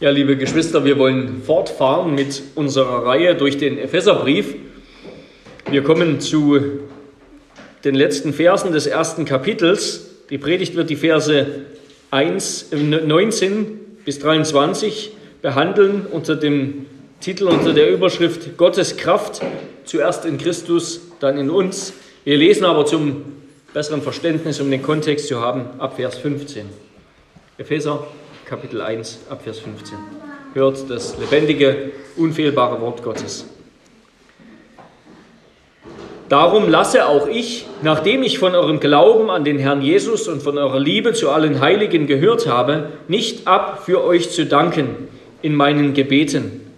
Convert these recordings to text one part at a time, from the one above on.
Ja, liebe Geschwister, wir wollen fortfahren mit unserer Reihe durch den Epheserbrief. Wir kommen zu den letzten Versen des ersten Kapitels. Die Predigt wird die Verse 1, 19 äh, bis 23 behandeln unter dem Titel, unter der Überschrift Gottes Kraft, zuerst in Christus, dann in uns. Wir lesen aber zum besseren Verständnis, um den Kontext zu haben, ab Vers 15. Epheser Kapitel 1, Abvers 15. Hört das lebendige, unfehlbare Wort Gottes. Darum lasse auch ich, nachdem ich von eurem Glauben an den Herrn Jesus und von eurer Liebe zu allen Heiligen gehört habe, nicht ab, für euch zu danken in meinen Gebeten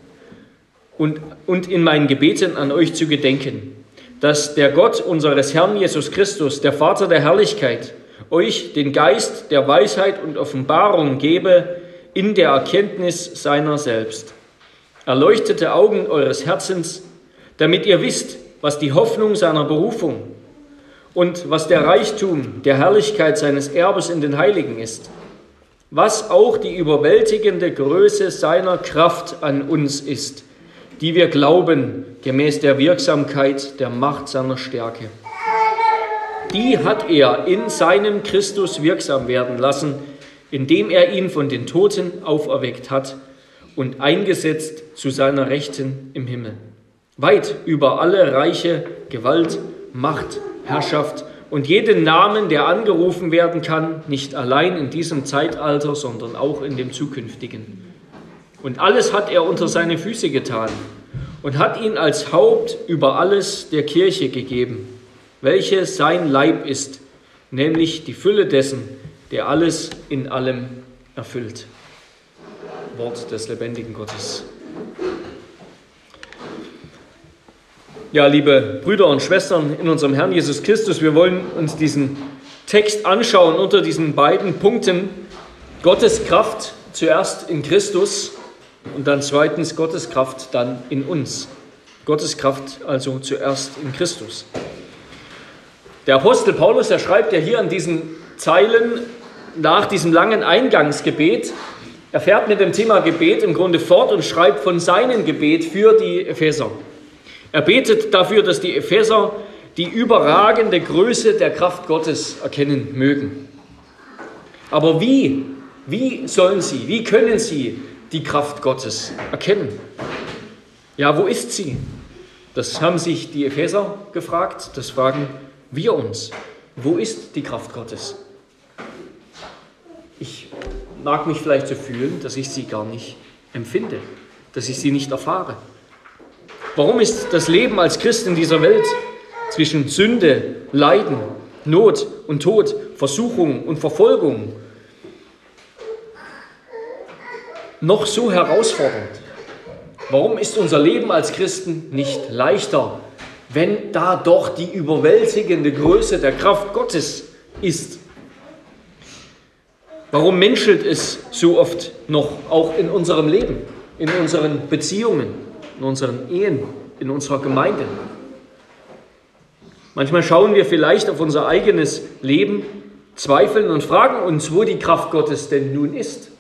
und, und in meinen Gebeten an euch zu gedenken, dass der Gott unseres Herrn Jesus Christus, der Vater der Herrlichkeit, euch den Geist der Weisheit und Offenbarung gebe in der Erkenntnis seiner selbst. Erleuchtete Augen eures Herzens, damit ihr wisst, was die Hoffnung seiner Berufung und was der Reichtum der Herrlichkeit seines Erbes in den Heiligen ist, was auch die überwältigende Größe seiner Kraft an uns ist, die wir glauben gemäß der Wirksamkeit der Macht seiner Stärke die hat er in seinem Christus wirksam werden lassen, indem er ihn von den Toten auferweckt hat und eingesetzt zu seiner Rechten im Himmel. Weit über alle Reiche, Gewalt, Macht, Herrschaft und jeden Namen, der angerufen werden kann, nicht allein in diesem Zeitalter, sondern auch in dem zukünftigen. Und alles hat er unter seine Füße getan und hat ihn als Haupt über alles der Kirche gegeben welche sein Leib ist, nämlich die Fülle dessen, der alles in allem erfüllt. Wort des lebendigen Gottes. Ja, liebe Brüder und Schwestern in unserem Herrn Jesus Christus, wir wollen uns diesen Text anschauen unter diesen beiden Punkten. Gottes Kraft zuerst in Christus und dann zweitens Gottes Kraft dann in uns. Gottes Kraft also zuerst in Christus. Der Apostel Paulus, er schreibt ja hier an diesen Zeilen nach diesem langen Eingangsgebet, er fährt mit dem Thema Gebet im Grunde fort und schreibt von seinem Gebet für die Epheser. Er betet dafür, dass die Epheser die überragende Größe der Kraft Gottes erkennen mögen. Aber wie, wie sollen sie, wie können sie die Kraft Gottes erkennen? Ja, wo ist sie? Das haben sich die Epheser gefragt, das fragen wir uns. Wo ist die Kraft Gottes? Ich mag mich vielleicht so fühlen, dass ich sie gar nicht empfinde, dass ich sie nicht erfahre. Warum ist das Leben als Christ in dieser Welt zwischen Sünde, Leiden, Not und Tod, Versuchung und Verfolgung noch so herausfordernd? Warum ist unser Leben als Christen nicht leichter wenn da doch die überwältigende Größe der Kraft Gottes ist? Warum menschelt es so oft noch auch in unserem Leben, in unseren Beziehungen, in unseren Ehen, in unserer Gemeinde? Manchmal schauen wir vielleicht auf unser eigenes Leben, zweifeln und fragen uns, wo die Kraft Gottes denn nun ist.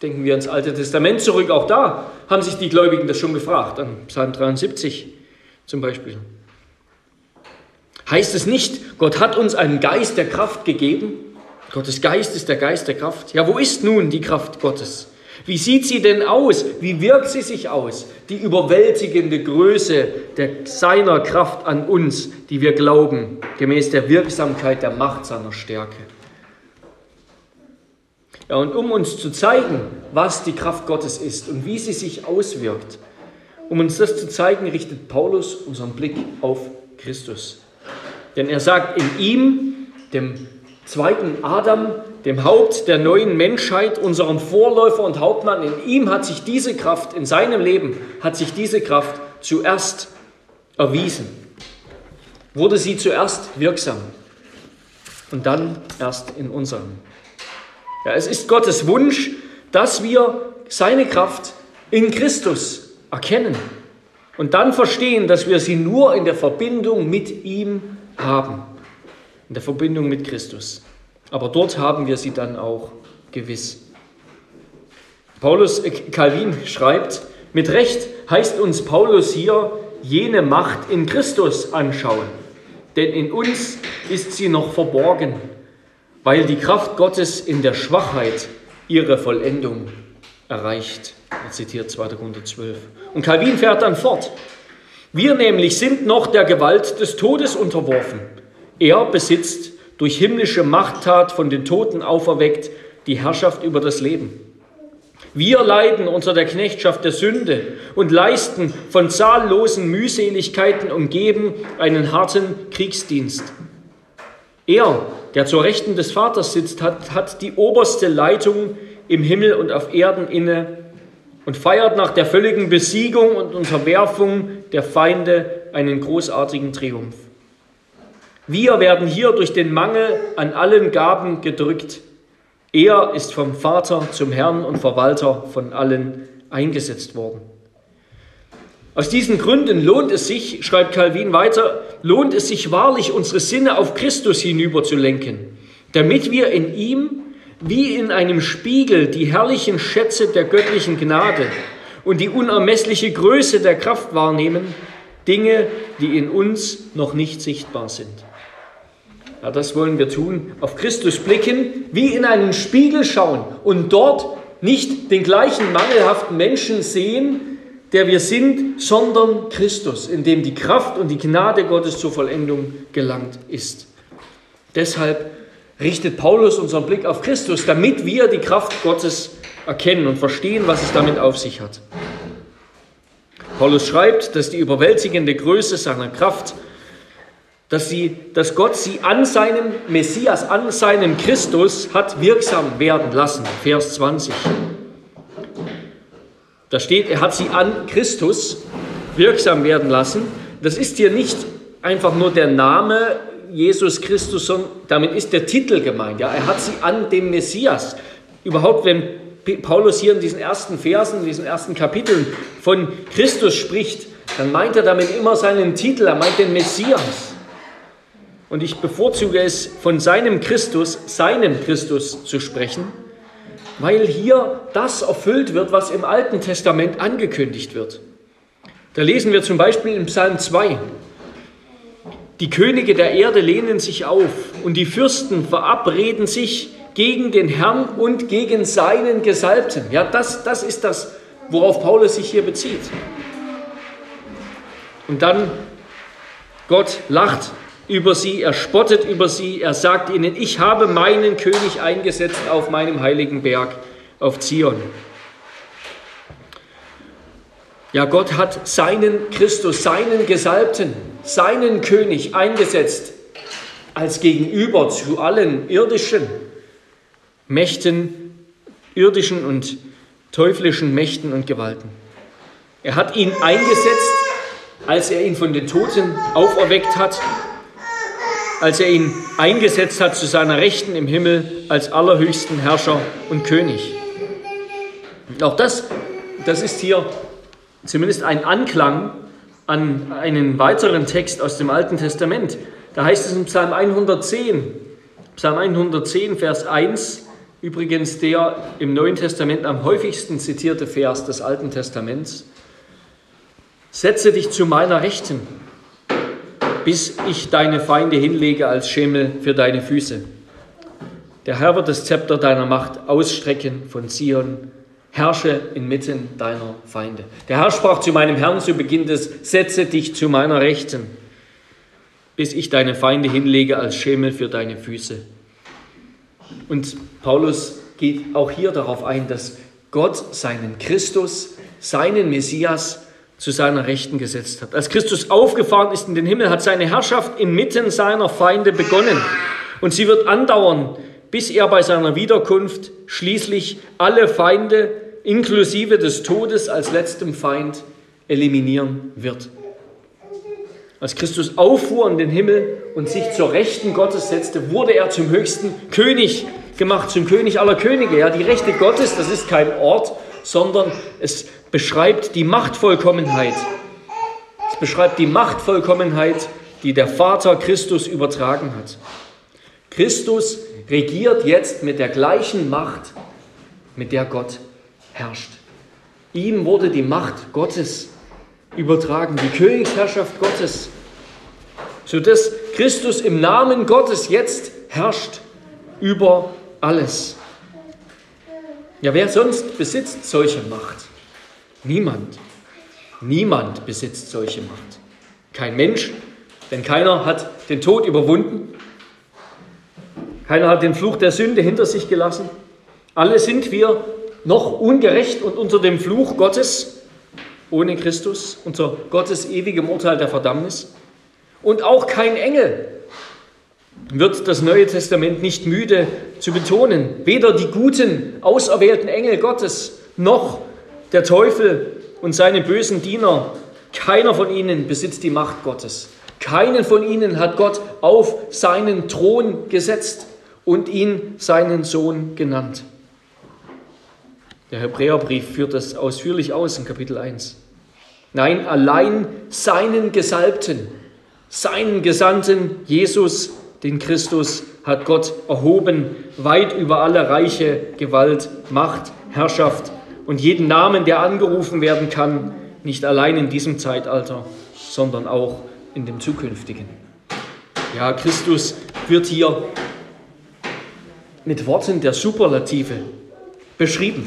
Denken wir ans Alte Testament zurück, auch da haben sich die Gläubigen das schon gefragt, an Psalm 73 zum Beispiel. Heißt es nicht, Gott hat uns einen Geist der Kraft gegeben? Gottes Geist ist der Geist der Kraft. Ja, wo ist nun die Kraft Gottes? Wie sieht sie denn aus? Wie wirkt sie sich aus? Die überwältigende Größe der, seiner Kraft an uns, die wir glauben, gemäß der Wirksamkeit der Macht seiner Stärke. Ja, und um uns zu zeigen, was die Kraft Gottes ist und wie sie sich auswirkt, um uns das zu zeigen, richtet Paulus unseren Blick auf Christus. Denn er sagt, in ihm, dem zweiten Adam, dem Haupt der neuen Menschheit, unserem Vorläufer und Hauptmann, in ihm hat sich diese Kraft, in seinem Leben hat sich diese Kraft zuerst erwiesen. Wurde sie zuerst wirksam und dann erst in unserem. Ja, es ist Gottes Wunsch, dass wir seine Kraft in Christus erkennen und dann verstehen, dass wir sie nur in der Verbindung mit ihm haben, in der Verbindung mit Christus. Aber dort haben wir sie dann auch gewiss. Paulus äh, Calvin schreibt, mit Recht heißt uns Paulus hier jene Macht in Christus anschauen, denn in uns ist sie noch verborgen, weil die Kraft Gottes in der Schwachheit ihre Vollendung erreicht. Er zitiert 2. Korinther 12. Und Calvin fährt dann fort. Wir nämlich sind noch der Gewalt des Todes unterworfen. Er besitzt durch himmlische Machttat von den Toten auferweckt die Herrschaft über das Leben. Wir leiden unter der Knechtschaft der Sünde und leisten von zahllosen Mühseligkeiten umgeben einen harten Kriegsdienst. Er, der zur Rechten des Vaters sitzt, hat, hat die oberste Leitung im Himmel und auf Erden inne und feiert nach der völligen Besiegung und Unterwerfung der Feinde einen großartigen Triumph. Wir werden hier durch den Mangel an allen Gaben gedrückt. Er ist vom Vater zum Herrn und Verwalter von allen eingesetzt worden. Aus diesen Gründen lohnt es sich, schreibt Calvin weiter, lohnt es sich wahrlich, unsere Sinne auf Christus hinüberzulenken, damit wir in ihm wie in einem Spiegel die herrlichen Schätze der göttlichen Gnade und die unermessliche Größe der Kraft wahrnehmen, Dinge, die in uns noch nicht sichtbar sind. Ja, das wollen wir tun, auf Christus blicken, wie in einen Spiegel schauen und dort nicht den gleichen mangelhaften Menschen sehen, der wir sind, sondern Christus, in dem die Kraft und die Gnade Gottes zur Vollendung gelangt ist. Deshalb richtet Paulus unseren Blick auf Christus, damit wir die Kraft Gottes erkennen und verstehen, was es damit auf sich hat. Paulus schreibt, dass die überwältigende Größe seiner Kraft, dass, sie, dass Gott sie an seinem Messias, an seinem Christus hat wirksam werden lassen. Vers 20. Da steht, er hat sie an Christus wirksam werden lassen. Das ist hier nicht einfach nur der Name Jesus Christus, sondern damit ist der Titel gemeint. Ja, er hat sie an dem Messias. Überhaupt, wenn Paulus hier in diesen ersten Versen, in diesen ersten Kapiteln von Christus spricht, dann meint er damit immer seinen Titel, er meint den Messias. Und ich bevorzuge es, von seinem Christus, seinem Christus zu sprechen, weil hier das erfüllt wird, was im Alten Testament angekündigt wird. Da lesen wir zum Beispiel im Psalm 2, die Könige der Erde lehnen sich auf und die Fürsten verabreden sich gegen den Herrn und gegen seinen Gesalbten. Ja, das, das ist das, worauf Paulus sich hier bezieht. Und dann, Gott lacht über sie, er spottet über sie, er sagt ihnen, ich habe meinen König eingesetzt auf meinem heiligen Berg, auf Zion. Ja, Gott hat seinen Christus, seinen Gesalbten, seinen König eingesetzt als Gegenüber zu allen irdischen Mächten, irdischen und teuflischen Mächten und Gewalten. Er hat ihn eingesetzt, als er ihn von den Toten auferweckt hat, als er ihn eingesetzt hat zu seiner Rechten im Himmel als allerhöchsten Herrscher und König. Auch das, das ist hier zumindest ein Anklang an einen weiteren Text aus dem Alten Testament. Da heißt es in Psalm 110, Psalm 110, Vers 1, übrigens der im Neuen Testament am häufigsten zitierte Vers des Alten Testaments. Setze dich zu meiner Rechten, bis ich deine Feinde hinlege als Schemel für deine Füße. Der Herr wird das Zepter deiner Macht ausstrecken von Zion herrsche inmitten deiner Feinde. Der Herr sprach zu meinem Herrn zu Beginn des, setze dich zu meiner Rechten, bis ich deine Feinde hinlege als Schemel für deine Füße. Und Paulus geht auch hier darauf ein, dass Gott seinen Christus, seinen Messias zu seiner Rechten gesetzt hat. Als Christus aufgefahren ist in den Himmel, hat seine Herrschaft inmitten seiner Feinde begonnen. Und sie wird andauern, bis er bei seiner Wiederkunft schließlich alle Feinde inklusive des Todes als letztem Feind eliminieren wird. Als Christus auffuhr in den Himmel und sich zur Rechten Gottes setzte, wurde er zum höchsten König gemacht, zum König aller Könige. Ja, die Rechte Gottes, das ist kein Ort, sondern es beschreibt die Machtvollkommenheit. Es beschreibt die Machtvollkommenheit, die der Vater Christus übertragen hat. Christus regiert jetzt mit der gleichen Macht, mit der Gott herrscht. Ihm wurde die Macht Gottes übertragen, die Königsherrschaft Gottes, sodass Christus im Namen Gottes jetzt herrscht über alles. Ja, wer sonst besitzt solche Macht? Niemand. Niemand besitzt solche Macht. Kein Mensch, denn keiner hat den Tod überwunden. Keiner hat den Fluch der Sünde hinter sich gelassen. Alle sind wir noch ungerecht und unter dem Fluch Gottes ohne Christus, unter Gottes ewigem Urteil der Verdammnis. Und auch kein Engel wird das Neue Testament nicht müde zu betonen. Weder die guten, auserwählten Engel Gottes noch der Teufel und seine bösen Diener, keiner von ihnen besitzt die Macht Gottes. Keinen von ihnen hat Gott auf seinen Thron gesetzt und ihn seinen Sohn genannt. Der Hebräerbrief führt das ausführlich aus in Kapitel 1. Nein, allein seinen Gesalbten, seinen Gesandten Jesus, den Christus, hat Gott erhoben, weit über alle Reiche, Gewalt, Macht, Herrschaft und jeden Namen, der angerufen werden kann, nicht allein in diesem Zeitalter, sondern auch in dem zukünftigen. Ja, Christus wird hier mit Worten der Superlative beschrieben.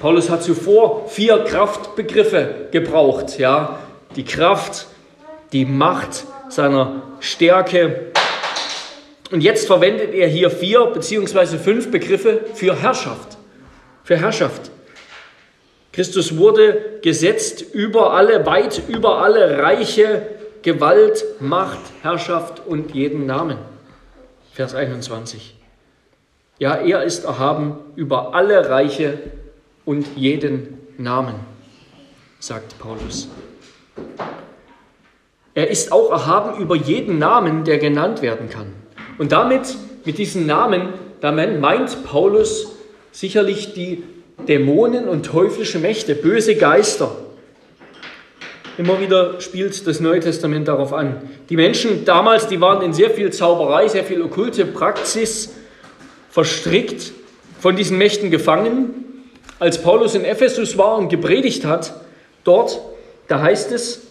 Paulus hat zuvor vier Kraftbegriffe gebraucht, ja, die Kraft, die Macht seiner Stärke. Und jetzt verwendet er hier vier beziehungsweise fünf Begriffe für Herrschaft. Für Herrschaft. Christus wurde gesetzt über alle, weit über alle Reiche, Gewalt, Macht, Herrschaft und jeden Namen. Vers 21. Ja, er ist erhaben über alle Reiche und jeden Namen, sagt Paulus. Er ist auch erhaben über jeden Namen, der genannt werden kann. Und damit, mit diesen Namen, damit meint Paulus sicherlich die Dämonen und teuflische Mächte, böse Geister. Immer wieder spielt das Neue Testament darauf an. Die Menschen damals, die waren in sehr viel Zauberei, sehr viel okkulte Praxis verstrickt, von diesen Mächten gefangen. Als Paulus in Ephesus war und gepredigt hat, dort, da heißt es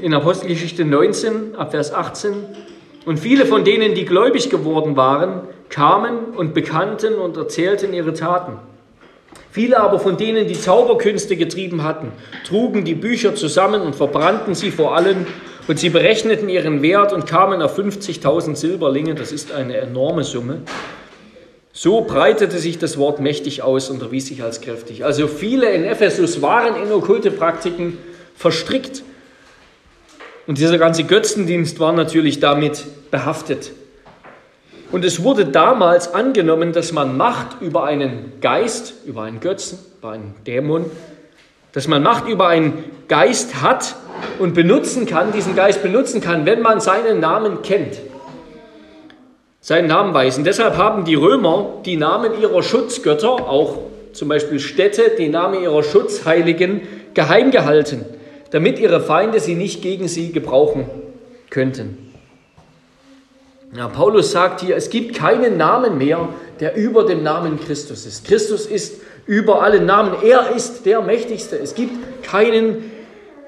in Apostelgeschichte 19, ab Vers 18, und viele von denen, die gläubig geworden waren, kamen und bekannten und erzählten ihre Taten. Viele aber von denen, die Zauberkünste getrieben hatten, trugen die Bücher zusammen und verbrannten sie vor allen, und sie berechneten ihren Wert und kamen auf 50.000 Silberlinge, das ist eine enorme Summe. So breitete sich das Wort mächtig aus und erwies sich als kräftig. Also viele in Ephesus waren in okkulte Praktiken verstrickt. Und dieser ganze Götzendienst war natürlich damit behaftet. Und es wurde damals angenommen, dass man Macht über einen Geist, über einen Götzen, über einen Dämon, dass man Macht über einen Geist hat und benutzen kann, diesen Geist benutzen kann, wenn man seinen Namen kennt seinen Namen weisen. Deshalb haben die Römer die Namen ihrer Schutzgötter, auch zum Beispiel Städte, die Namen ihrer Schutzheiligen geheim gehalten, damit ihre Feinde sie nicht gegen sie gebrauchen könnten. Ja, Paulus sagt hier, es gibt keinen Namen mehr, der über dem Namen Christus ist. Christus ist über alle Namen. Er ist der Mächtigste. Es gibt keinen,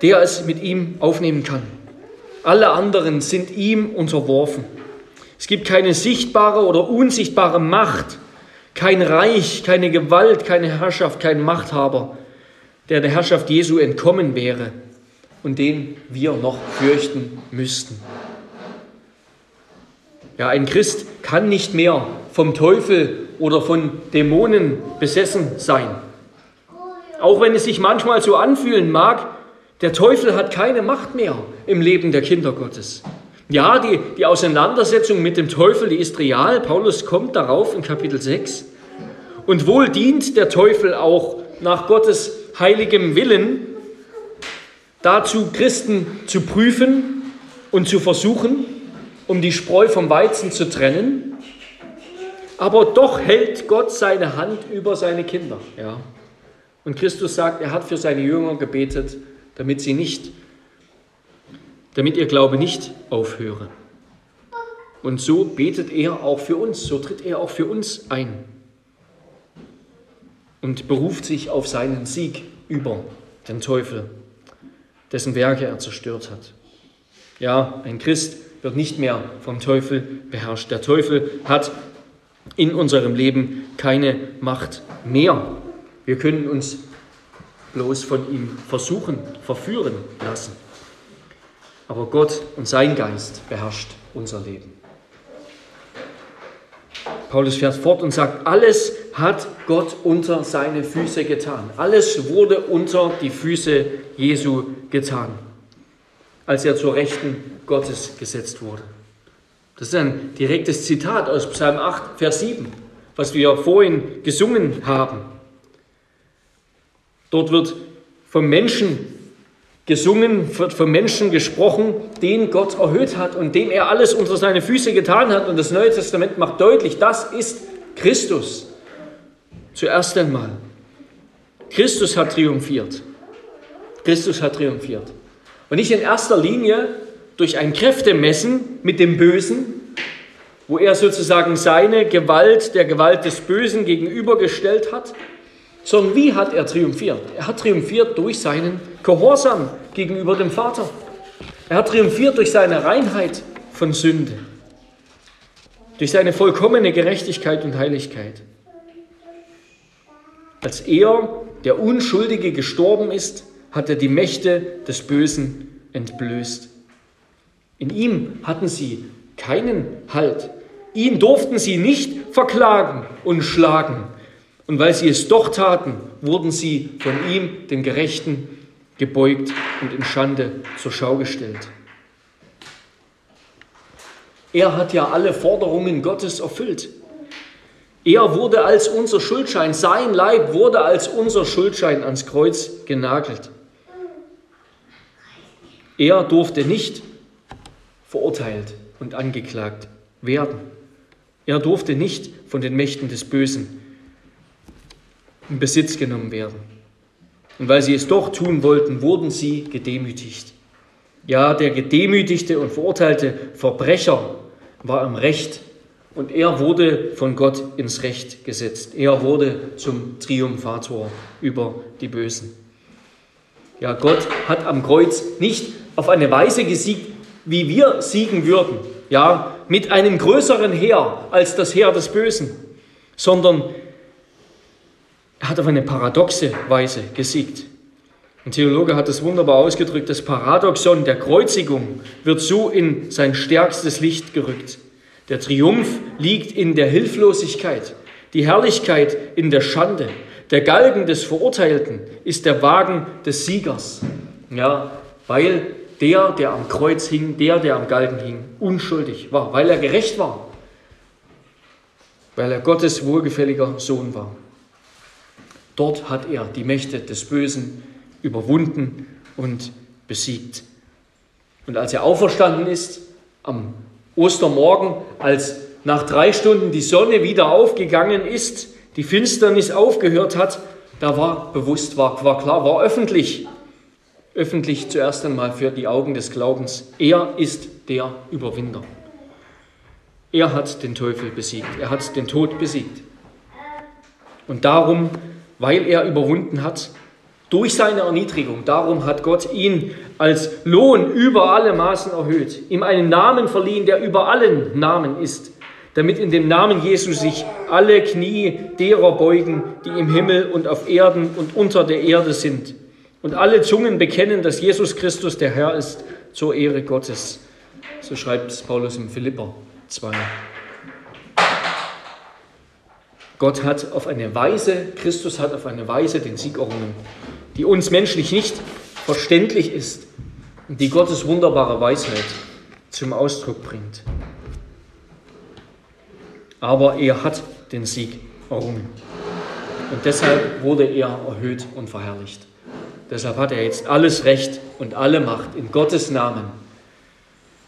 der es mit ihm aufnehmen kann. Alle anderen sind ihm unterworfen. Es gibt keine sichtbare oder unsichtbare Macht, kein Reich, keine Gewalt, keine Herrschaft, kein Machthaber, der der Herrschaft Jesu entkommen wäre und den wir noch fürchten müssten. Ja, ein Christ kann nicht mehr vom Teufel oder von Dämonen besessen sein. Auch wenn es sich manchmal so anfühlen mag, der Teufel hat keine Macht mehr im Leben der Kinder Gottes. Ja, die, die Auseinandersetzung mit dem Teufel, die ist real. Paulus kommt darauf in Kapitel 6. Und wohl dient der Teufel auch nach Gottes heiligem Willen dazu, Christen zu prüfen und zu versuchen, um die Spreu vom Weizen zu trennen. Aber doch hält Gott seine Hand über seine Kinder. Ja. Und Christus sagt, er hat für seine Jünger gebetet, damit sie nicht damit ihr Glaube nicht aufhöre. Und so betet er auch für uns, so tritt er auch für uns ein. und beruft sich auf seinen Sieg über den Teufel, dessen Werke er zerstört hat. Ja, ein Christ wird nicht mehr vom Teufel beherrscht. Der Teufel hat in unserem Leben keine Macht mehr. Wir können uns bloß von ihm versuchen, verführen lassen. Aber Gott und sein Geist beherrscht unser Leben. Paulus fährt fort und sagt, alles hat Gott unter seine Füße getan. Alles wurde unter die Füße Jesu getan, als er zur Rechten Gottes gesetzt wurde. Das ist ein direktes Zitat aus Psalm 8, Vers 7, was wir vorhin gesungen haben. Dort wird vom Menschen gesungen, wird vom Menschen gesprochen, den Gott erhöht hat und dem er alles unter seine Füße getan hat. Und das Neue Testament macht deutlich, das ist Christus. Zuerst einmal. Christus hat triumphiert. Christus hat triumphiert. Und nicht in erster Linie durch ein Kräftemessen mit dem Bösen, wo er sozusagen seine Gewalt der Gewalt des Bösen gegenübergestellt hat, sondern wie hat er triumphiert? Er hat triumphiert durch seinen Gehorsam gegenüber dem Vater. Er hat triumphiert durch seine Reinheit von Sünde, durch seine vollkommene Gerechtigkeit und Heiligkeit. Als er, der Unschuldige, gestorben ist, hat er die Mächte des Bösen entblößt. In ihm hatten sie keinen Halt. Ihn durften sie nicht verklagen und schlagen, und weil sie es doch taten, wurden sie von ihm, dem Gerechten, gebeugt und in Schande zur Schau gestellt. Er hat ja alle Forderungen Gottes erfüllt. Er wurde als unser Schuldschein, sein Leib wurde als unser Schuldschein ans Kreuz genagelt. Er durfte nicht verurteilt und angeklagt werden. Er durfte nicht von den Mächten des Bösen in Besitz genommen werden. Und weil sie es doch tun wollten, wurden sie gedemütigt. Ja, der gedemütigte und verurteilte Verbrecher war im Recht und er wurde von Gott ins Recht gesetzt. Er wurde zum Triumphator über die Bösen. Ja, Gott hat am Kreuz nicht auf eine Weise gesiegt, wie wir siegen würden. Ja, mit einem größeren Heer als das Heer des Bösen, sondern er hat auf eine paradoxe Weise gesiegt. Ein Theologe hat es wunderbar ausgedrückt, das Paradoxon der Kreuzigung wird so in sein stärkstes Licht gerückt. Der Triumph liegt in der Hilflosigkeit, die Herrlichkeit in der Schande. Der Galgen des Verurteilten ist der Wagen des Siegers. Ja, weil der, der am Kreuz hing, der, der am Galgen hing, unschuldig war, weil er gerecht war, weil er Gottes wohlgefälliger Sohn war. Dort hat er die Mächte des Bösen überwunden und besiegt. Und als er auferstanden ist, am Ostermorgen, als nach drei Stunden die Sonne wieder aufgegangen ist, die Finsternis aufgehört hat, da war bewusst, war, war klar, war öffentlich, öffentlich zuerst einmal für die Augen des Glaubens, er ist der Überwinder. Er hat den Teufel besiegt, er hat den Tod besiegt. Und darum weil er überwunden hat, durch seine Erniedrigung. Darum hat Gott ihn als Lohn über alle Maßen erhöht, ihm einen Namen verliehen, der über allen Namen ist, damit in dem Namen Jesu sich alle Knie derer beugen, die im Himmel und auf Erden und unter der Erde sind, und alle Zungen bekennen, dass Jesus Christus der Herr ist, zur Ehre Gottes. So schreibt Paulus im Philipper 2. Gott hat auf eine Weise, Christus hat auf eine Weise den Sieg errungen, die uns menschlich nicht verständlich ist und die Gottes wunderbare Weisheit zum Ausdruck bringt. Aber er hat den Sieg errungen. Und deshalb wurde er erhöht und verherrlicht. Deshalb hat er jetzt alles Recht und alle Macht in Gottes Namen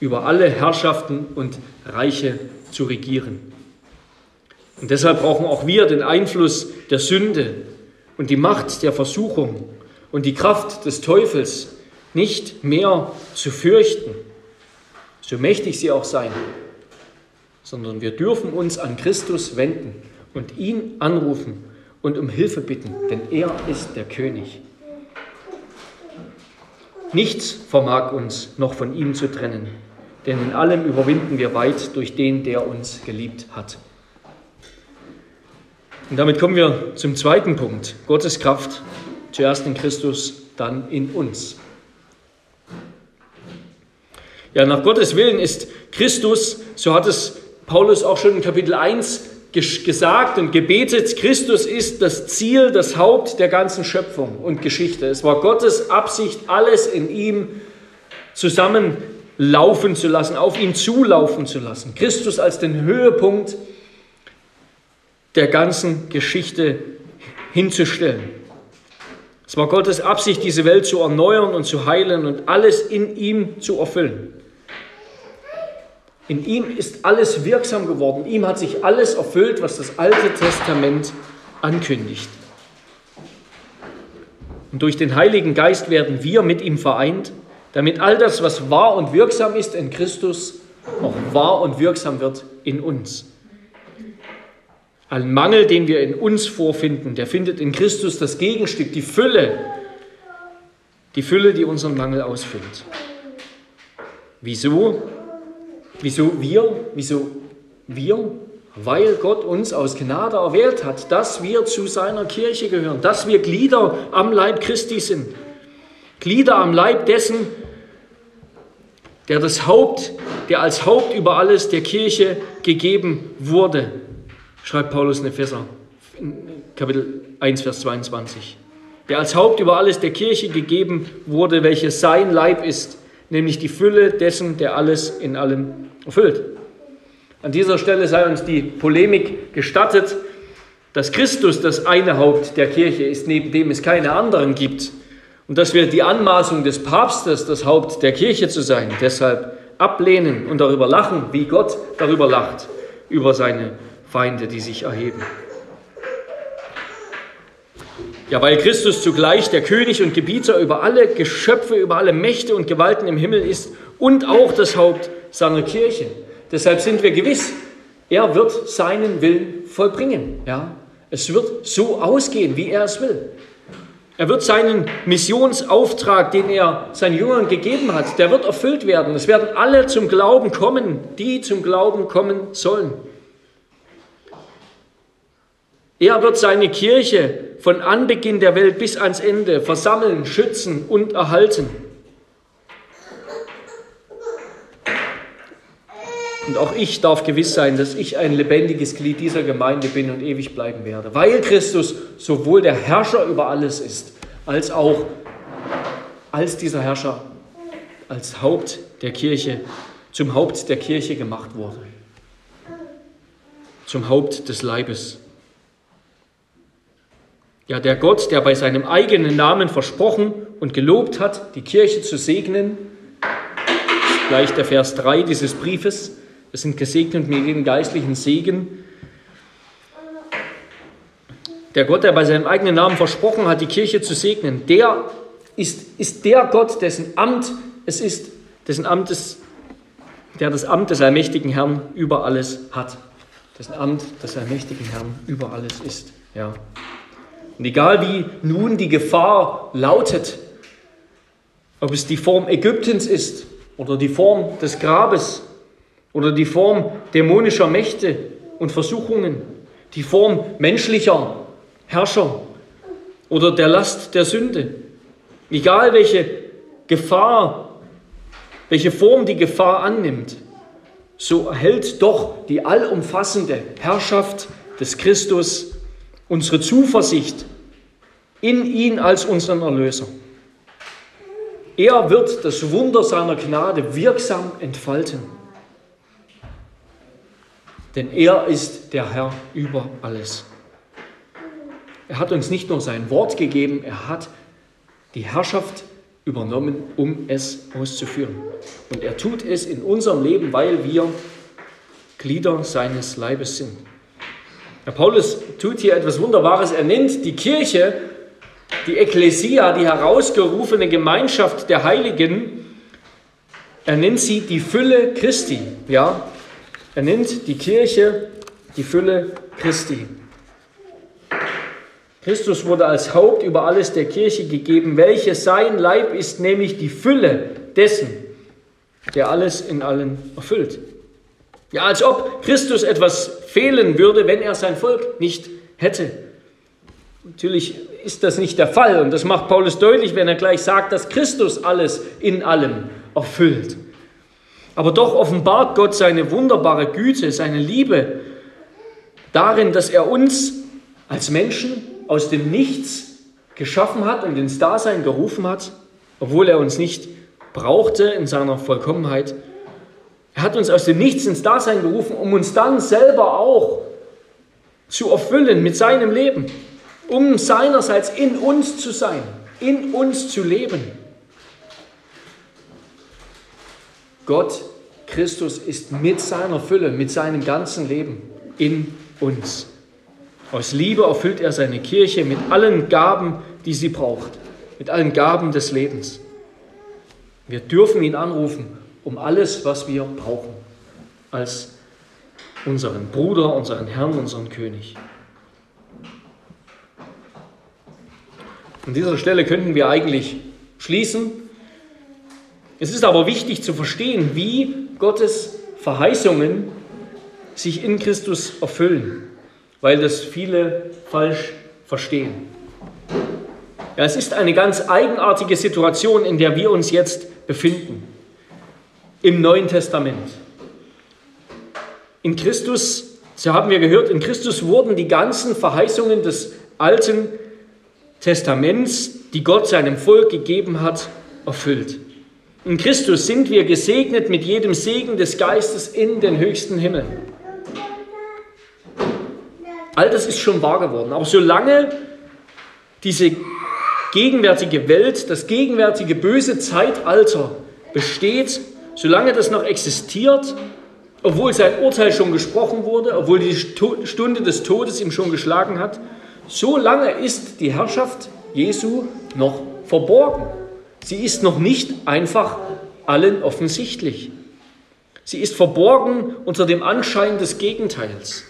über alle Herrschaften und Reiche zu regieren. Und deshalb brauchen auch wir den Einfluss der Sünde und die Macht der Versuchung und die Kraft des Teufels nicht mehr zu fürchten, so mächtig sie auch sein, sondern wir dürfen uns an Christus wenden und ihn anrufen und um Hilfe bitten, denn er ist der König. Nichts vermag uns noch von ihm zu trennen, denn in allem überwinden wir weit durch den, der uns geliebt hat. Und damit kommen wir zum zweiten Punkt. Gottes Kraft, zuerst in Christus, dann in uns. Ja, nach Gottes Willen ist Christus, so hat es Paulus auch schon in Kapitel 1 gesagt und gebetet, Christus ist das Ziel, das Haupt der ganzen Schöpfung und Geschichte. Es war Gottes Absicht, alles in ihm zusammenlaufen zu lassen, auf ihn zulaufen zu lassen. Christus als den Höhepunkt der ganzen Geschichte hinzustellen. Es war Gottes Absicht, diese Welt zu erneuern und zu heilen und alles in ihm zu erfüllen. In ihm ist alles wirksam geworden. In ihm hat sich alles erfüllt, was das Alte Testament ankündigt. Und durch den Heiligen Geist werden wir mit ihm vereint, damit all das, was wahr und wirksam ist in Christus, auch wahr und wirksam wird in uns. Ein Mangel, den wir in uns vorfinden, der findet in Christus das Gegenstück, die Fülle, die Fülle, die unseren Mangel ausfüllt. Wieso? Wieso wir? Wieso wir? Weil Gott uns aus Gnade erwählt hat, dass wir zu seiner Kirche gehören, dass wir Glieder am Leib Christi sind. Glieder am Leib dessen, der das Haupt, der als Haupt über alles der Kirche gegeben wurde, schreibt Paulus in Epheser, Kapitel 1, Vers 22. Der als Haupt über alles der Kirche gegeben wurde, welches sein Leib ist, nämlich die Fülle dessen, der alles in allem erfüllt. An dieser Stelle sei uns die Polemik gestattet, dass Christus das eine Haupt der Kirche ist, neben dem es keine anderen gibt. Und dass wir die Anmaßung des Papstes, das Haupt der Kirche zu sein, deshalb ablehnen und darüber lachen, wie Gott darüber lacht, über seine Feinde, die sich erheben. Ja, weil Christus zugleich der König und Gebieter über alle Geschöpfe, über alle Mächte und Gewalten im Himmel ist und auch das Haupt seiner Kirche. Deshalb sind wir gewiss, er wird seinen Willen vollbringen. Ja? Es wird so ausgehen, wie er es will. Er wird seinen Missionsauftrag, den er seinen Jüngern gegeben hat, der wird erfüllt werden. Es werden alle zum Glauben kommen, die zum Glauben kommen sollen. Er wird seine Kirche von Anbeginn der Welt bis ans Ende versammeln, schützen und erhalten. Und auch ich darf gewiss sein, dass ich ein lebendiges Glied dieser Gemeinde bin und ewig bleiben werde, weil Christus sowohl der Herrscher über alles ist, als auch als dieser Herrscher als Haupt der Kirche, zum Haupt der Kirche gemacht wurde, zum Haupt des Leibes. Ja, der Gott, der bei seinem eigenen Namen versprochen und gelobt hat, die Kirche zu segnen, gleich der Vers 3 dieses Briefes, wir sind gesegnet mit jedem geistlichen Segen. Der Gott, der bei seinem eigenen Namen versprochen hat, die Kirche zu segnen, der ist, ist der Gott, dessen Amt es ist, dessen Amt ist, der das Amt des allmächtigen Herrn über alles hat. Dessen Amt des allmächtigen Herrn über alles ist. Ja. Und egal wie nun die Gefahr lautet, ob es die Form Ägyptens ist oder die Form des Grabes oder die Form dämonischer Mächte und Versuchungen, die Form menschlicher Herrscher oder der Last der Sünde. Egal welche Gefahr, welche Form die Gefahr annimmt, so erhält doch die allumfassende Herrschaft des Christus unsere Zuversicht in ihn als unseren Erlöser. Er wird das Wunder seiner Gnade wirksam entfalten denn er ist der Herr über alles. Er hat uns nicht nur sein Wort gegeben, er hat die Herrschaft übernommen, um es auszuführen. Und er tut es in unserem Leben, weil wir Glieder seines Leibes sind. Paulus tut hier etwas Wunderbares. Er nennt die Kirche, die Ekklesia, die herausgerufene Gemeinschaft der Heiligen, er nennt sie die Fülle Christi. Ja, er nennt die Kirche die Fülle Christi. Christus wurde als Haupt über alles der Kirche gegeben, welche sein Leib ist, nämlich die Fülle dessen, der alles in allen erfüllt. Ja, als ob Christus etwas fehlen würde, wenn er sein Volk nicht hätte. Natürlich ist das nicht der Fall und das macht Paulus deutlich, wenn er gleich sagt, dass Christus alles in allem erfüllt. Aber doch offenbart Gott seine wunderbare Güte, seine Liebe darin, dass er uns als Menschen aus dem Nichts geschaffen hat und ins Dasein gerufen hat, obwohl er uns nicht brauchte in seiner Vollkommenheit. Er hat uns aus dem Nichts ins Dasein gerufen, um uns dann selber auch zu erfüllen mit seinem Leben, um seinerseits in uns zu sein, in uns zu leben. Gott, Christus ist mit seiner Fülle, mit seinem ganzen Leben in uns. Aus Liebe erfüllt er seine Kirche mit allen Gaben, die sie braucht, mit allen Gaben des Lebens. Wir dürfen ihn anrufen um alles, was wir brauchen, als unseren Bruder, unseren Herrn, unseren König. An dieser Stelle könnten wir eigentlich schließen. Es ist aber wichtig zu verstehen, wie Gottes Verheißungen sich in Christus erfüllen weil das viele falsch verstehen. Ja, es ist eine ganz eigenartige Situation, in der wir uns jetzt befinden. Im Neuen Testament. In Christus, so haben wir gehört, in Christus wurden die ganzen Verheißungen des Alten Testaments, die Gott seinem Volk gegeben hat, erfüllt. In Christus sind wir gesegnet mit jedem Segen des Geistes in den höchsten Himmel. All das ist schon wahr geworden. Aber solange diese gegenwärtige Welt, das gegenwärtige böse Zeitalter besteht, solange das noch existiert, obwohl sein Urteil schon gesprochen wurde, obwohl die Stunde des Todes ihm schon geschlagen hat, solange ist die Herrschaft Jesu noch verborgen. Sie ist noch nicht einfach allen offensichtlich. Sie ist verborgen unter dem Anschein des Gegenteils.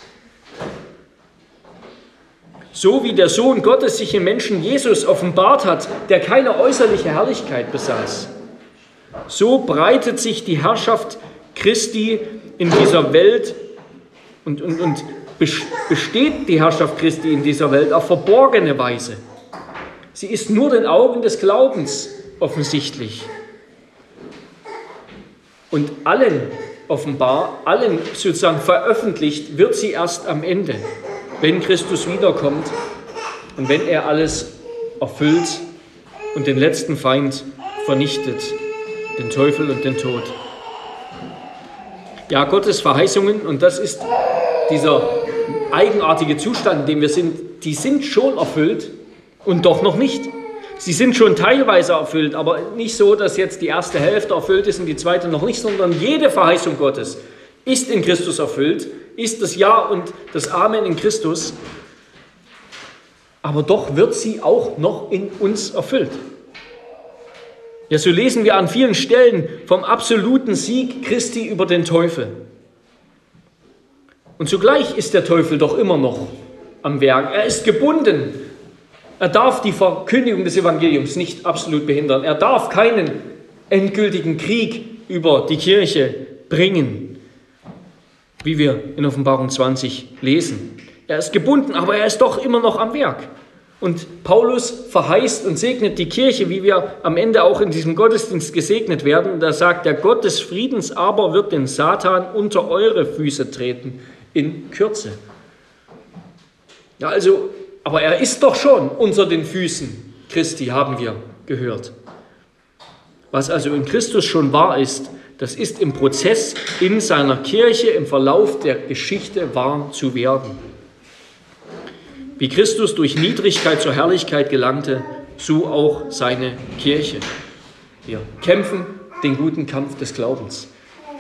So wie der Sohn Gottes sich im Menschen Jesus offenbart hat, der keine äußerliche Herrlichkeit besaß, so breitet sich die Herrschaft Christi in dieser Welt und, und, und besteht die Herrschaft Christi in dieser Welt auf verborgene Weise. Sie ist nur den Augen des Glaubens offensichtlich. Und allen offenbar, allen sozusagen veröffentlicht wird sie erst am Ende wenn Christus wiederkommt und wenn er alles erfüllt und den letzten Feind vernichtet, den Teufel und den Tod. Ja, Gottes Verheißungen, und das ist dieser eigenartige Zustand, in dem wir sind, die sind schon erfüllt und doch noch nicht. Sie sind schon teilweise erfüllt, aber nicht so, dass jetzt die erste Hälfte erfüllt ist und die zweite noch nicht, sondern jede Verheißung Gottes ist in Christus erfüllt ist das Ja und das Amen in Christus, aber doch wird sie auch noch in uns erfüllt. Ja, so lesen wir an vielen Stellen vom absoluten Sieg Christi über den Teufel. Und zugleich ist der Teufel doch immer noch am Werk. Er ist gebunden. Er darf die Verkündigung des Evangeliums nicht absolut behindern. Er darf keinen endgültigen Krieg über die Kirche bringen wie wir in Offenbarung 20 lesen. Er ist gebunden, aber er ist doch immer noch am Werk. Und Paulus verheißt und segnet die Kirche, wie wir am Ende auch in diesem Gottesdienst gesegnet werden. da sagt der Gott des Friedens aber wird den Satan unter eure Füße treten in Kürze. Ja, also, aber er ist doch schon unter den Füßen Christi, haben wir gehört. Was also in Christus schon wahr ist, das ist im Prozess in seiner Kirche, im Verlauf der Geschichte wahr zu werden. Wie Christus durch Niedrigkeit zur Herrlichkeit gelangte, so auch seine Kirche. Wir kämpfen den guten Kampf des Glaubens.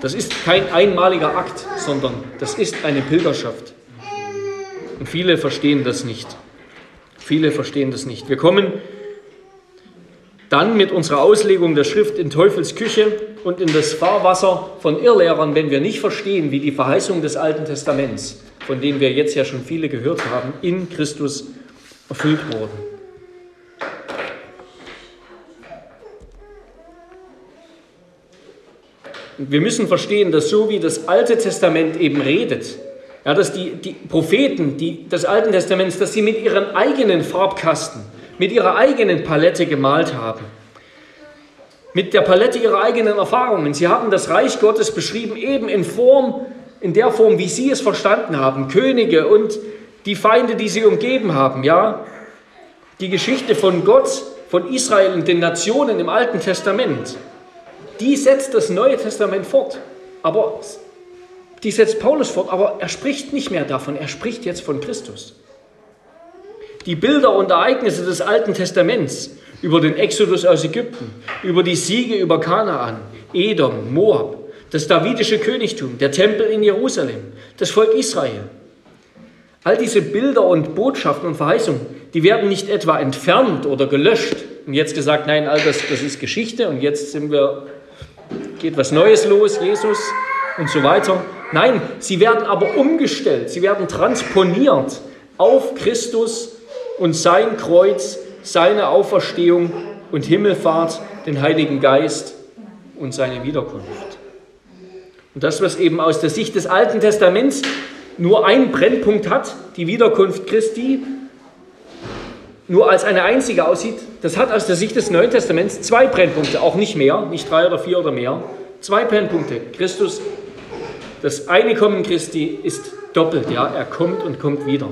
Das ist kein einmaliger Akt, sondern das ist eine Pilgerschaft. Und viele verstehen das nicht. Viele verstehen das nicht. Wir kommen dann mit unserer Auslegung der Schrift in Teufels Küche und in das Fahrwasser von Irrlehrern, wenn wir nicht verstehen, wie die Verheißungen des Alten Testaments, von denen wir jetzt ja schon viele gehört haben, in Christus erfüllt wurden. Wir müssen verstehen, dass so wie das Alte Testament eben redet, ja, dass die, die Propheten die, des Alten Testaments, dass sie mit ihrem eigenen Farbkasten, mit ihrer eigenen Palette gemalt haben. Mit der Palette ihrer eigenen Erfahrungen. Sie haben das Reich Gottes beschrieben, eben in Form, in der Form, wie sie es verstanden haben. Könige und die Feinde, die sie umgeben haben, ja. Die Geschichte von Gott, von Israel und den Nationen im Alten Testament, die setzt das Neue Testament fort. Aber die setzt Paulus fort, aber er spricht nicht mehr davon, er spricht jetzt von Christus. Die Bilder und Ereignisse des Alten Testaments über den Exodus aus Ägypten, über die Siege über Kanaan, Edom, Moab, das davidische Königtum, der Tempel in Jerusalem, das Volk Israel. All diese Bilder und Botschaften und Verheißungen, die werden nicht etwa entfernt oder gelöscht und jetzt gesagt, nein, all das, das ist Geschichte und jetzt sind wir, geht was Neues los, Jesus und so weiter, Nein, sie werden aber umgestellt, sie werden transponiert auf Christus und sein Kreuz, seine Auferstehung und Himmelfahrt, den Heiligen Geist und seine Wiederkunft. Und das, was eben aus der Sicht des Alten Testaments nur einen Brennpunkt hat, die Wiederkunft Christi, nur als eine einzige aussieht, das hat aus der Sicht des Neuen Testaments zwei Brennpunkte, auch nicht mehr, nicht drei oder vier oder mehr. Zwei Brennpunkte, Christus das eine Kommen Christi ist doppelt, ja, er kommt und kommt wieder.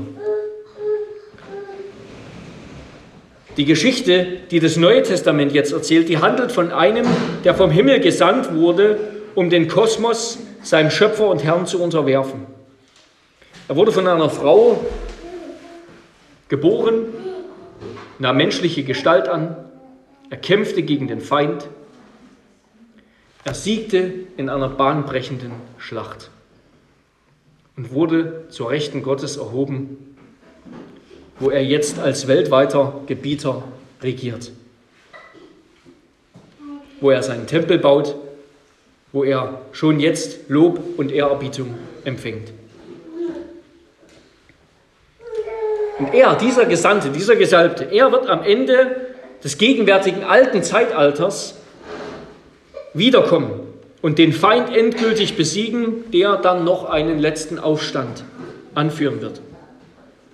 Die Geschichte, die das Neue Testament jetzt erzählt, die handelt von einem, der vom Himmel gesandt wurde, um den Kosmos seinem Schöpfer und Herrn zu unterwerfen. Er wurde von einer Frau geboren, nahm menschliche Gestalt an, er kämpfte gegen den Feind, er siegte in einer bahnbrechenden Schlacht und wurde zur Rechten Gottes erhoben, wo er jetzt als weltweiter Gebieter regiert, wo er seinen Tempel baut, wo er schon jetzt Lob und Ehrerbietung empfängt. Und er, dieser Gesandte, dieser Gesalbte, er wird am Ende des gegenwärtigen alten Zeitalters wiederkommen und den Feind endgültig besiegen, der dann noch einen letzten Aufstand anführen wird.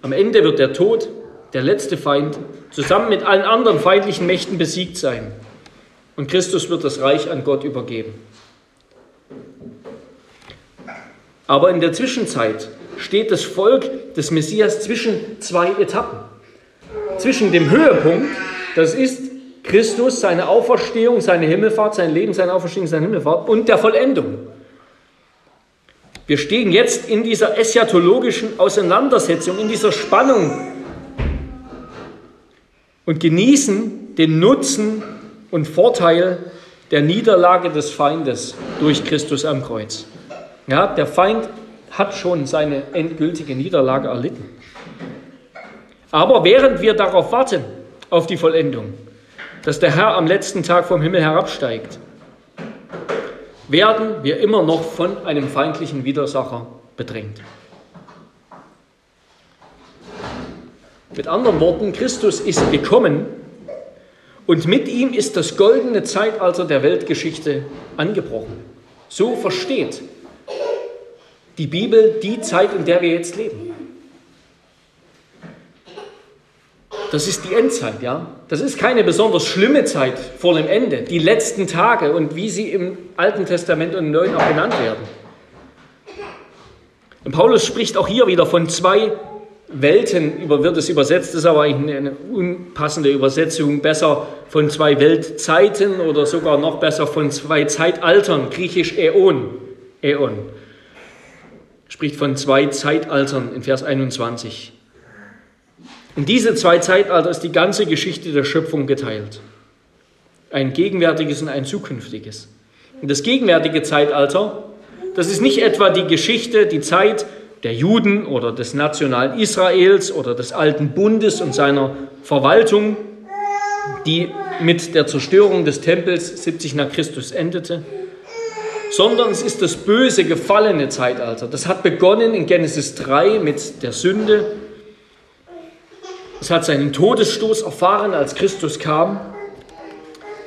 Am Ende wird der Tod, der letzte Feind, zusammen mit allen anderen feindlichen Mächten besiegt sein. Und Christus wird das Reich an Gott übergeben. Aber in der Zwischenzeit steht das Volk des Messias zwischen zwei Etappen. Zwischen dem Höhepunkt, das ist Christus, seine Auferstehung, seine Himmelfahrt, sein Leben, seine Auferstehung, seine Himmelfahrt und der Vollendung. Wir stehen jetzt in dieser eschatologischen Auseinandersetzung, in dieser Spannung und genießen den Nutzen und Vorteil der Niederlage des Feindes durch Christus am Kreuz. Ja, der Feind hat schon seine endgültige Niederlage erlitten. Aber während wir darauf warten, auf die Vollendung, dass der Herr am letzten Tag vom Himmel herabsteigt, werden wir immer noch von einem feindlichen Widersacher bedrängt. Mit anderen Worten, Christus ist gekommen und mit ihm ist das goldene Zeitalter der Weltgeschichte angebrochen. So versteht die Bibel die Zeit, in der wir jetzt leben. Das ist die Endzeit, ja. Das ist keine besonders schlimme Zeit vor dem Ende. Die letzten Tage und wie sie im Alten Testament und im Neuen auch genannt werden. Und Paulus spricht auch hier wieder von zwei Welten, wird es übersetzt, ist aber eigentlich eine unpassende Übersetzung, besser von zwei Weltzeiten oder sogar noch besser von zwei Zeitaltern, griechisch Äon. Äon. Spricht von zwei Zeitaltern in Vers 21. In diese zwei Zeitalter ist die ganze Geschichte der Schöpfung geteilt. Ein gegenwärtiges und ein zukünftiges. Und das gegenwärtige Zeitalter, das ist nicht etwa die Geschichte, die Zeit der Juden oder des nationalen Israels oder des alten Bundes und seiner Verwaltung, die mit der Zerstörung des Tempels 70 nach Christus endete, sondern es ist das böse, gefallene Zeitalter. Das hat begonnen in Genesis 3 mit der Sünde Es hat seinen Todesstoß erfahren, als Christus kam.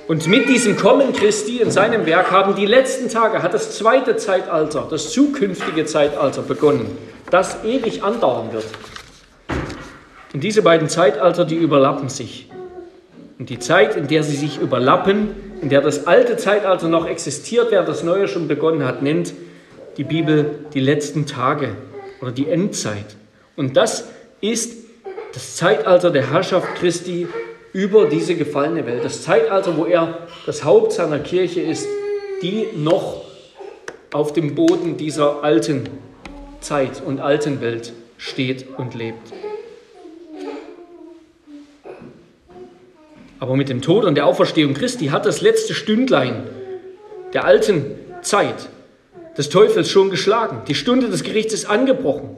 Und mit diesem Kommen Christi in seinem Werk haben die letzten Tage, hat das zweite Zeitalter, das zukünftige Zeitalter begonnen, das ewig andauern wird. Und diese beiden Zeitalter, die überlappen sich. Und die Zeit, in der sie sich überlappen, in der das alte Zeitalter noch existiert, während das neue schon begonnen hat, nennt die Bibel die letzten Tage oder die Endzeit. Und das ist das Zeitalter der Herrschaft Christi über diese gefallene Welt. Das Zeitalter, wo er das Haupt seiner Kirche ist, die noch auf dem Boden dieser alten Zeit und alten Welt steht und lebt. Aber mit dem Tod und der Auferstehung Christi hat das letzte Stündlein der alten Zeit des Teufels schon geschlagen. Die Stunde des Gerichts ist angebrochen.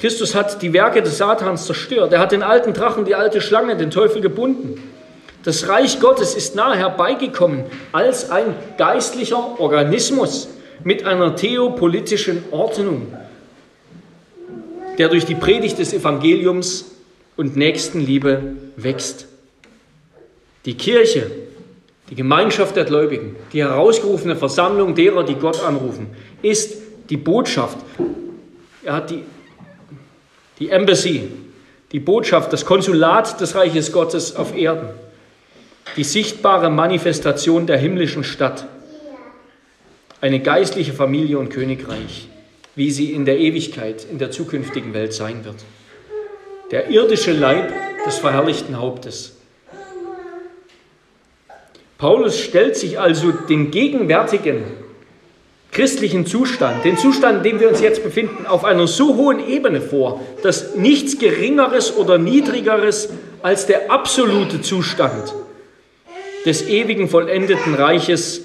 Christus hat die Werke des Satans zerstört. Er hat den alten Drachen, die alte Schlange, den Teufel gebunden. Das Reich Gottes ist nahe herbeigekommen als ein geistlicher Organismus mit einer theopolitischen Ordnung, der durch die Predigt des Evangeliums und Nächstenliebe wächst. Die Kirche, die Gemeinschaft der Gläubigen, die herausgerufene Versammlung derer, die Gott anrufen, ist die Botschaft. Er hat die, die Embassy, die Botschaft, das Konsulat des Reiches Gottes auf Erden, die sichtbare Manifestation der himmlischen Stadt, eine geistliche Familie und Königreich, wie sie in der Ewigkeit, in der zukünftigen Welt sein wird. Der irdische Leib des verherrlichten Hauptes Paulus stellt sich also den gegenwärtigen christlichen Zustand, den Zustand, in dem wir uns jetzt befinden, auf einer so hohen Ebene vor, dass nichts Geringeres oder Niedrigeres als der absolute Zustand des ewigen vollendeten Reiches,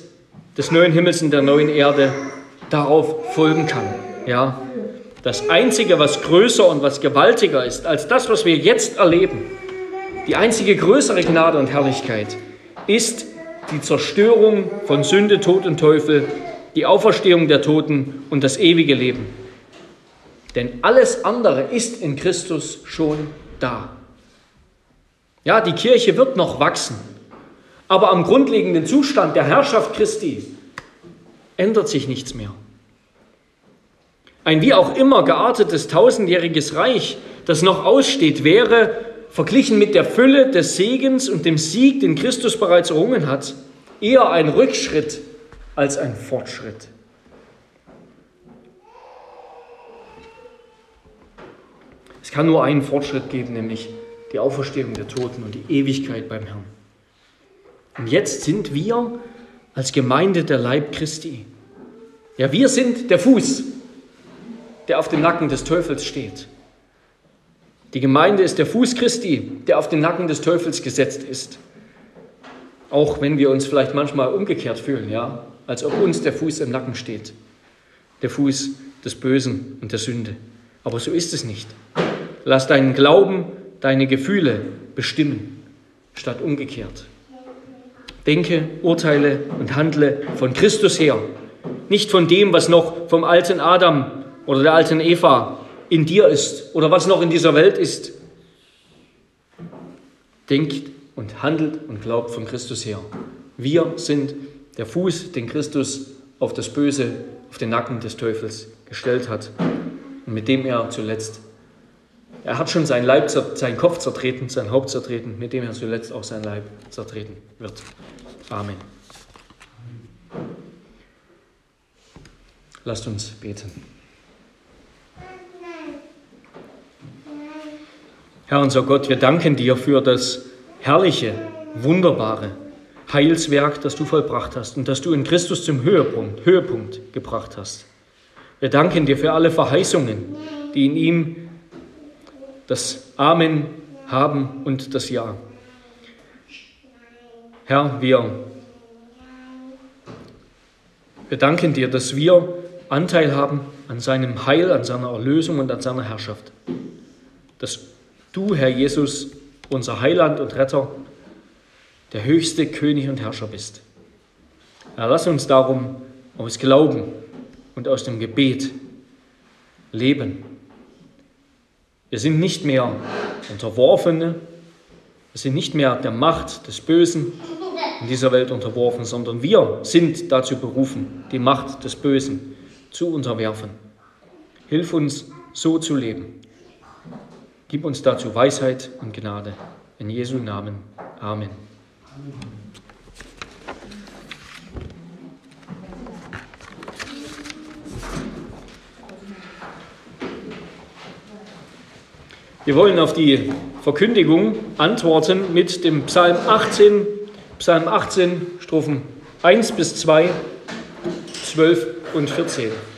des neuen Himmels und der neuen Erde darauf folgen kann. Ja, das Einzige, was größer und was gewaltiger ist als das, was wir jetzt erleben, die einzige größere Gnade und Herrlichkeit, ist die Zerstörung von Sünde, Tod und Teufel, die Auferstehung der Toten und das ewige Leben. Denn alles andere ist in Christus schon da. Ja, die Kirche wird noch wachsen, aber am grundlegenden Zustand der Herrschaft Christi ändert sich nichts mehr. Ein wie auch immer geartetes tausendjähriges Reich, das noch aussteht, wäre verglichen mit der Fülle des Segens und dem Sieg, den Christus bereits errungen hat, eher ein Rückschritt als ein Fortschritt. Es kann nur einen Fortschritt geben, nämlich die Auferstehung der Toten und die Ewigkeit beim Herrn. Und jetzt sind wir als Gemeinde der Leib Christi. Ja, wir sind der Fuß, der auf dem Nacken des Teufels steht. Die Gemeinde ist der Fuß Christi, der auf den Nacken des Teufels gesetzt ist. Auch wenn wir uns vielleicht manchmal umgekehrt fühlen, ja, als ob uns der Fuß im Nacken steht. Der Fuß des Bösen und der Sünde. Aber so ist es nicht. Lass deinen Glauben, deine Gefühle bestimmen, statt umgekehrt. Denke, urteile und handle von Christus her, nicht von dem, was noch vom alten Adam oder der alten Eva in dir ist oder was noch in dieser Welt ist. Denkt und handelt und glaubt von Christus her. Wir sind der Fuß, den Christus auf das Böse, auf den Nacken des Teufels gestellt hat und mit dem er zuletzt, er hat schon seinen, Leib, seinen Kopf zertreten, sein Haupt zertreten, mit dem er zuletzt auch sein Leib zertreten wird. Amen. Lasst uns beten. Herr unser Gott, wir danken dir für das herrliche, wunderbare Heilswerk, das du vollbracht hast und das du in Christus zum Höhepunkt, Höhepunkt gebracht hast. Wir danken dir für alle Verheißungen, die in ihm das Amen haben und das Ja. Herr, wir, wir danken dir, dass wir Anteil haben an seinem Heil, an seiner Erlösung und an seiner Herrschaft. Dass du, Herr Jesus, unser Heiland und Retter, der höchste König und Herrscher bist. Ja, lass uns darum aus Glauben und aus dem Gebet leben. Wir sind nicht mehr Unterworfene, wir sind nicht mehr der Macht des Bösen in dieser Welt unterworfen, sondern wir sind dazu berufen, die Macht des Bösen zu unterwerfen. Hilf uns, so zu leben. Gib uns dazu Weisheit und Gnade. In Jesu Namen. Amen. Wir wollen auf die Verkündigung antworten mit dem Psalm 18, Psalm 18, Strophen 1 bis 2, 12 und 14.